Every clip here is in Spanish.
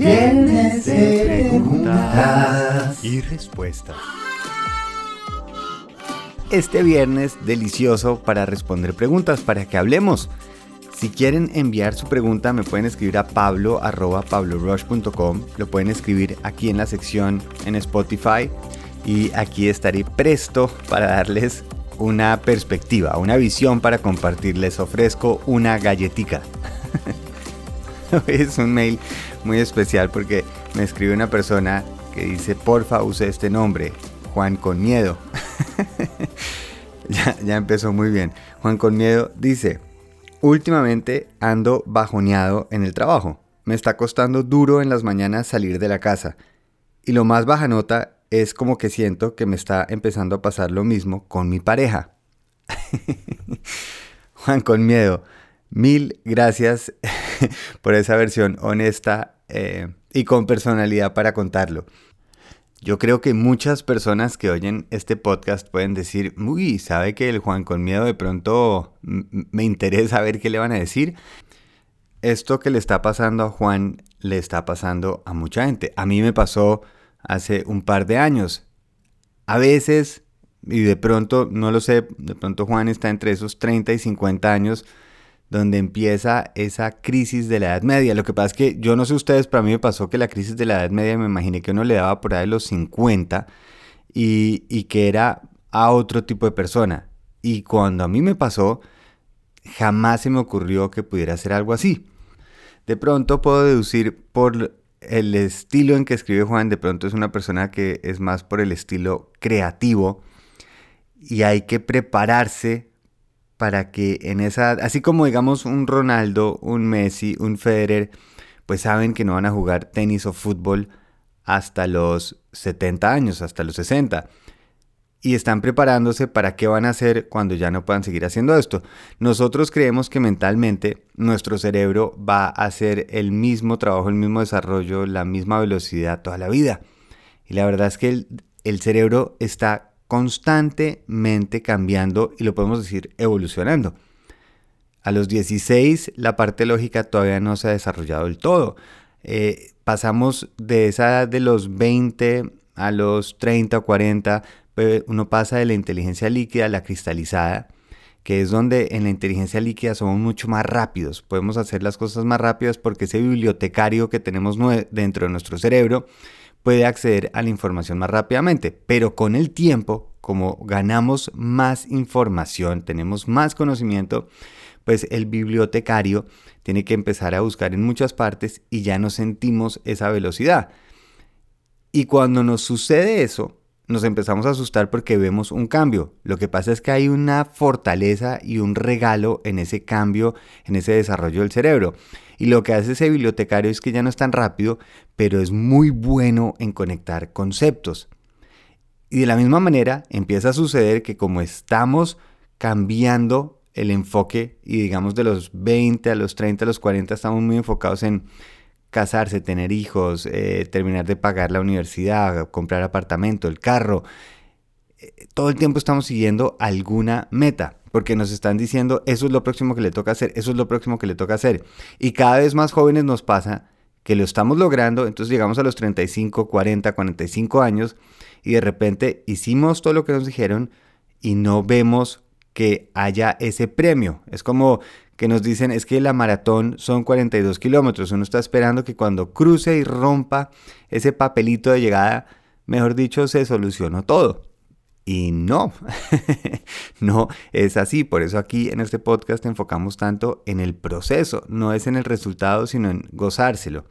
Viernes de preguntas y respuestas. Este viernes delicioso para responder preguntas, para que hablemos. Si quieren enviar su pregunta, me pueden escribir a pablo.pablorush.com. Lo pueden escribir aquí en la sección en Spotify. Y aquí estaré presto para darles una perspectiva, una visión para compartir. Les ofrezco una galletica. es un mail muy especial porque me escribe una persona que dice, porfa, use este nombre, Juan con miedo. ya, ya empezó muy bien. Juan con miedo dice, Últimamente ando bajoneado en el trabajo. Me está costando duro en las mañanas salir de la casa. Y lo más baja nota es como que siento que me está empezando a pasar lo mismo con mi pareja. Juan, con miedo. Mil gracias por esa versión honesta eh, y con personalidad para contarlo. Yo creo que muchas personas que oyen este podcast pueden decir, uy, sabe que el Juan con miedo de pronto me interesa ver qué le van a decir. Esto que le está pasando a Juan le está pasando a mucha gente. A mí me pasó hace un par de años. A veces, y de pronto, no lo sé, de pronto Juan está entre esos 30 y 50 años donde empieza esa crisis de la Edad Media. Lo que pasa es que yo no sé ustedes, pero a mí me pasó que la crisis de la Edad Media me imaginé que uno le daba por ahí los 50 y, que era a otro tipo de persona. Y cuando a mí me pasó, jamás se me ocurrió que pudiera ser algo así. De pronto puedo deducir por el estilo en que escribe Juan, de pronto es una persona que es más por el estilo creativo y hay que prepararse para que en esa, así como digamos un Ronaldo, un Messi, un Federer, pues saben que no van a jugar tenis o fútbol hasta los 70 años, hasta los 60. Y están preparándose para qué van a hacer cuando ya no puedan seguir haciendo esto. Nosotros creemos que mentalmente nuestro cerebro va a hacer el mismo trabajo, el mismo desarrollo, la misma velocidad toda la vida. Y la verdad es que el, el cerebro está constantemente cambiando y lo podemos decir evolucionando. A los 16 la parte lógica todavía no se ha desarrollado del todo. Eh, pasamos de esa edad de los 20 a los 30 o 40, pues, uno pasa de la inteligencia líquida a la cristalizada, que es donde en la inteligencia líquida somos mucho más rápidos, podemos hacer las cosas más rápidas porque ese bibliotecario que tenemos dentro de nuestro cerebro puede acceder a la información más rápidamente, pero con el tiempo, como ganamos más información, tenemos más conocimiento, pues el bibliotecario tiene que empezar a buscar en muchas partes y ya no sentimos esa velocidad. Y cuando nos sucede eso, nos empezamos a asustar porque vemos un cambio. Lo que pasa es que hay una fortaleza y un regalo en ese cambio, en ese desarrollo del cerebro. Y lo que hace ese bibliotecario es que ya no es tan rápido, pero es muy bueno en conectar conceptos. Y de la misma manera empieza a suceder que como estamos cambiando el enfoque y digamos de los 20 a los 30 a los 40 estamos muy enfocados en casarse, tener hijos, eh, terminar de pagar la universidad, comprar apartamento, el carro. Eh, todo el tiempo estamos siguiendo alguna meta, porque nos están diciendo, eso es lo próximo que le toca hacer, eso es lo próximo que le toca hacer. Y cada vez más jóvenes nos pasa que lo estamos logrando, entonces llegamos a los 35, 40, 45 años y de repente hicimos todo lo que nos dijeron y no vemos que haya ese premio. Es como que nos dicen es que la maratón son 42 kilómetros. Uno está esperando que cuando cruce y rompa ese papelito de llegada, mejor dicho, se solucionó todo. Y no, no es así. Por eso aquí en este podcast enfocamos tanto en el proceso, no es en el resultado, sino en gozárselo.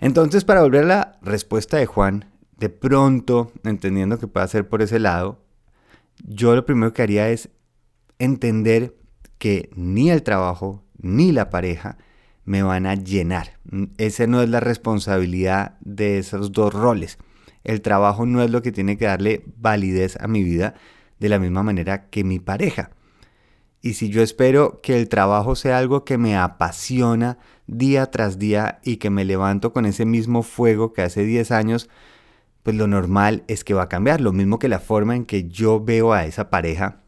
Entonces, para volver a la respuesta de Juan, de pronto, entendiendo que puede ser por ese lado, yo lo primero que haría es entender que ni el trabajo ni la pareja me van a llenar. Esa no es la responsabilidad de esos dos roles. El trabajo no es lo que tiene que darle validez a mi vida de la misma manera que mi pareja. Y si yo espero que el trabajo sea algo que me apasiona día tras día y que me levanto con ese mismo fuego que hace 10 años, pues lo normal es que va a cambiar. Lo mismo que la forma en que yo veo a esa pareja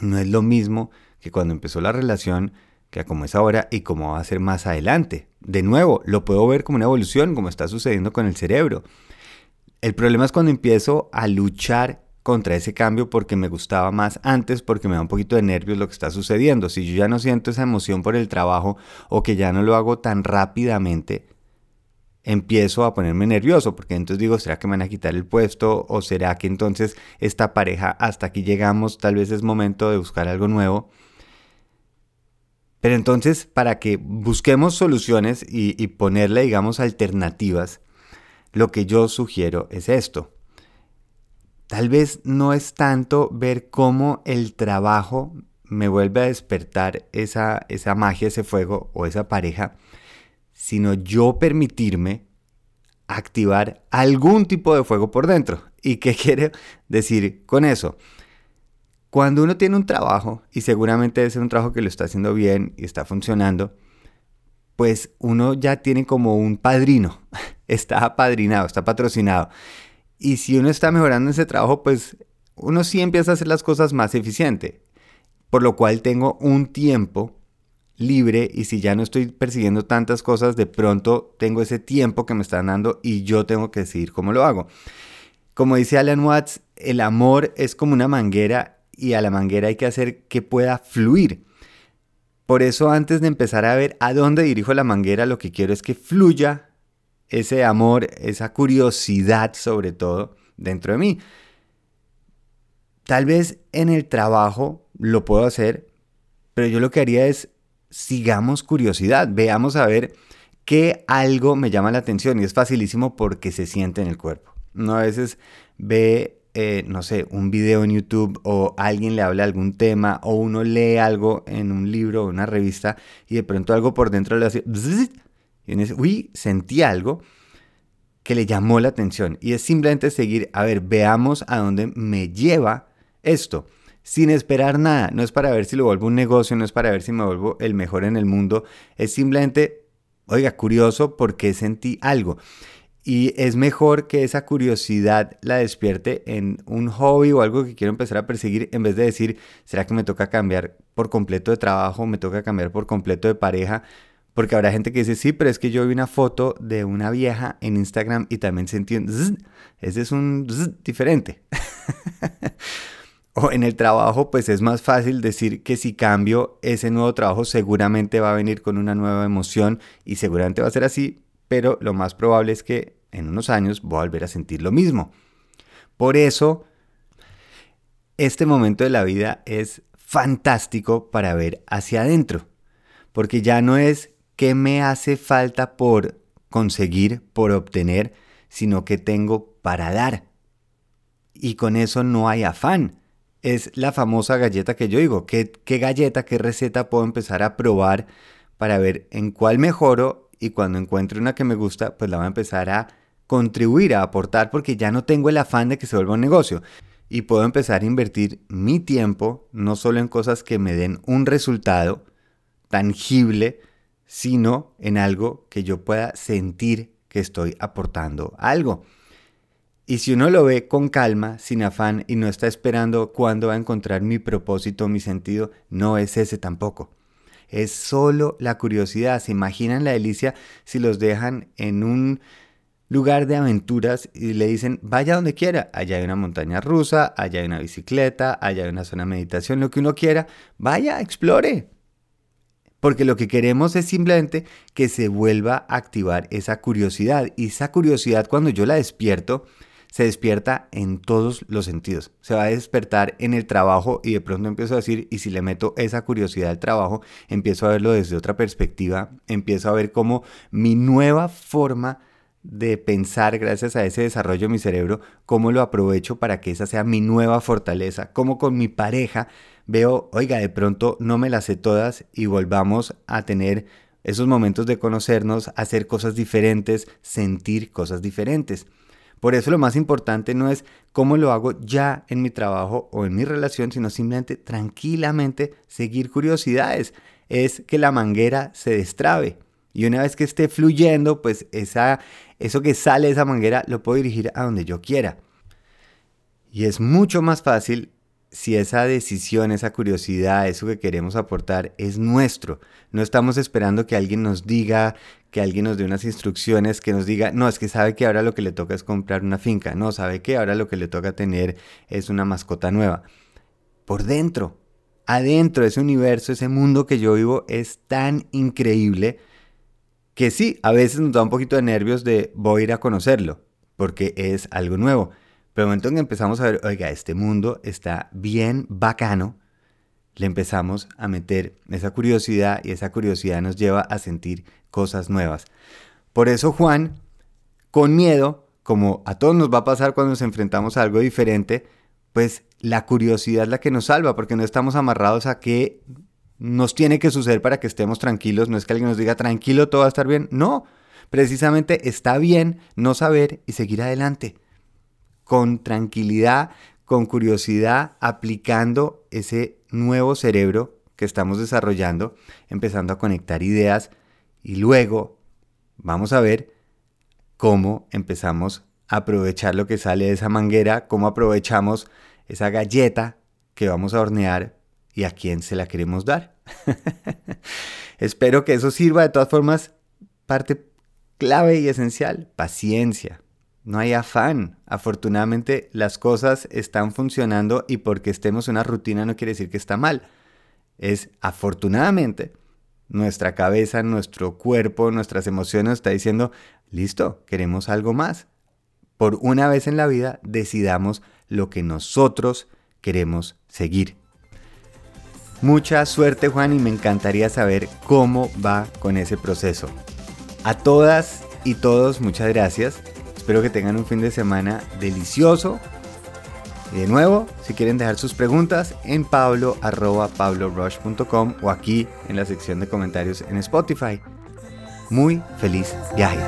no es lo mismo que cuando empezó la relación, que como es ahora y como va a ser más adelante. de nuevo, lo puedo ver como una evolución, como está sucediendo con el cerebro. El problema es cuando empiezo a luchar contra ese cambio porque me gustaba más antes, porque me da un poquito de nervios lo que está sucediendo. Si yo ya no siento esa emoción por el trabajo o que ya no lo hago tan rápidamente, empiezo a ponerme nervioso, porque entonces digo, ¿será que me van a quitar el puesto? ¿O será que entonces esta pareja, hasta aquí llegamos, tal vez es momento de buscar algo nuevo? Pero entonces, para que busquemos soluciones y, y ponerle, digamos, alternativas, lo que yo sugiero es esto. Tal vez no es tanto ver cómo el trabajo me vuelve a despertar esa, esa magia, ese fuego o esa pareja, sino yo permitirme activar algún tipo de fuego por dentro. ¿Y qué quiere decir con eso? Cuando uno tiene un trabajo, y seguramente es un trabajo que lo está haciendo bien y está funcionando, pues uno ya tiene como un padrino, está apadrinado, está patrocinado. Y si uno está mejorando ese trabajo, pues uno sí empieza a hacer las cosas más eficiente. Por lo cual tengo un tiempo libre y si ya no estoy persiguiendo tantas cosas, de pronto tengo ese tiempo que me están dando y yo tengo que decidir cómo lo hago. Como dice Alan Watts, el amor es como una manguera y a la manguera hay que hacer que pueda fluir. Por eso antes de empezar a ver a dónde dirijo la manguera, lo que quiero es que fluya ese amor, esa curiosidad sobre todo dentro de mí. Tal vez en el trabajo lo puedo hacer, pero yo lo que haría es sigamos curiosidad, veamos a ver qué algo me llama la atención y es facilísimo porque se siente en el cuerpo. No a veces ve, eh, no sé, un video en YouTube o alguien le habla algún tema o uno lee algo en un libro o una revista y de pronto algo por dentro le hace y dice, uy, sentí algo que le llamó la atención. Y es simplemente seguir, a ver, veamos a dónde me lleva esto. Sin esperar nada. No es para ver si lo vuelvo un negocio, no es para ver si me vuelvo el mejor en el mundo. Es simplemente, oiga, curioso porque sentí algo. Y es mejor que esa curiosidad la despierte en un hobby o algo que quiero empezar a perseguir en vez de decir, ¿será que me toca cambiar por completo de trabajo? ¿Me toca cambiar por completo de pareja? Porque habrá gente que dice, sí, pero es que yo vi una foto de una vieja en Instagram y también sentí un zzz. Ese es un zzz diferente. o en el trabajo, pues es más fácil decir que si cambio ese nuevo trabajo, seguramente va a venir con una nueva emoción y seguramente va a ser así, pero lo más probable es que en unos años voy a volver a sentir lo mismo. Por eso, este momento de la vida es fantástico para ver hacia adentro, porque ya no es qué me hace falta por conseguir, por obtener, sino que tengo para dar. Y con eso no hay afán. Es la famosa galleta que yo digo. ¿Qué, qué galleta, qué receta puedo empezar a probar para ver en cuál mejoro? Y cuando encuentre una que me gusta, pues la voy a empezar a contribuir, a aportar, porque ya no tengo el afán de que se vuelva un negocio. Y puedo empezar a invertir mi tiempo no solo en cosas que me den un resultado tangible, sino en algo que yo pueda sentir que estoy aportando algo. Y si uno lo ve con calma, sin afán y no está esperando cuándo va a encontrar mi propósito, mi sentido, no es ese tampoco. Es solo la curiosidad. ¿Se imaginan la delicia si los dejan en un lugar de aventuras y le dicen, vaya donde quiera, allá hay una montaña rusa, allá hay una bicicleta, allá hay una zona de meditación, lo que uno quiera, vaya, explore, porque lo que queremos es simplemente que se vuelva a activar esa curiosidad. Y esa curiosidad cuando yo la despierto, se despierta en todos los sentidos. Se va a despertar en el trabajo y de pronto empiezo a decir, y si le meto esa curiosidad al trabajo, empiezo a verlo desde otra perspectiva, empiezo a ver cómo mi nueva forma de pensar gracias a ese desarrollo de mi cerebro, cómo lo aprovecho para que esa sea mi nueva fortaleza, cómo con mi pareja veo, oiga, de pronto no me las sé todas y volvamos a tener esos momentos de conocernos, hacer cosas diferentes, sentir cosas diferentes. Por eso lo más importante no es cómo lo hago ya en mi trabajo o en mi relación, sino simplemente tranquilamente seguir curiosidades. Es que la manguera se destrabe. Y una vez que esté fluyendo, pues esa, eso que sale de esa manguera lo puedo dirigir a donde yo quiera. Y es mucho más fácil si esa decisión, esa curiosidad, eso que queremos aportar es nuestro. No estamos esperando que alguien nos diga, que alguien nos dé unas instrucciones, que nos diga, no, es que sabe que ahora lo que le toca es comprar una finca, no, sabe que ahora lo que le toca tener es una mascota nueva. Por dentro, adentro, ese universo, ese mundo que yo vivo es tan increíble que sí, a veces nos da un poquito de nervios de voy a ir a conocerlo, porque es algo nuevo. Pero el momento en que empezamos a ver, oiga, este mundo está bien bacano, le empezamos a meter esa curiosidad y esa curiosidad nos lleva a sentir cosas nuevas. Por eso Juan, con miedo, como a todos nos va a pasar cuando nos enfrentamos a algo diferente, pues la curiosidad es la que nos salva, porque no estamos amarrados a que nos tiene que suceder para que estemos tranquilos. No es que alguien nos diga tranquilo, todo va a estar bien. No, precisamente está bien no saber y seguir adelante con tranquilidad, con curiosidad, aplicando ese nuevo cerebro que estamos desarrollando, empezando a conectar ideas y luego vamos a ver cómo empezamos a aprovechar lo que sale de esa manguera, cómo aprovechamos esa galleta que vamos a hornear y a quién se la queremos dar. Espero que eso sirva de todas formas, parte clave y esencial, paciencia. No hay afán. Afortunadamente las cosas están funcionando y porque estemos en una rutina no quiere decir que está mal. Es afortunadamente nuestra cabeza, nuestro cuerpo, nuestras emociones está diciendo, listo, queremos algo más. Por una vez en la vida decidamos lo que nosotros queremos seguir. Mucha suerte Juan y me encantaría saber cómo va con ese proceso. A todas y todos muchas gracias. Espero que tengan un fin de semana delicioso. Y de nuevo, si quieren dejar sus preguntas en pablo.pablorush.com o aquí en la sección de comentarios en Spotify. Muy feliz viaje.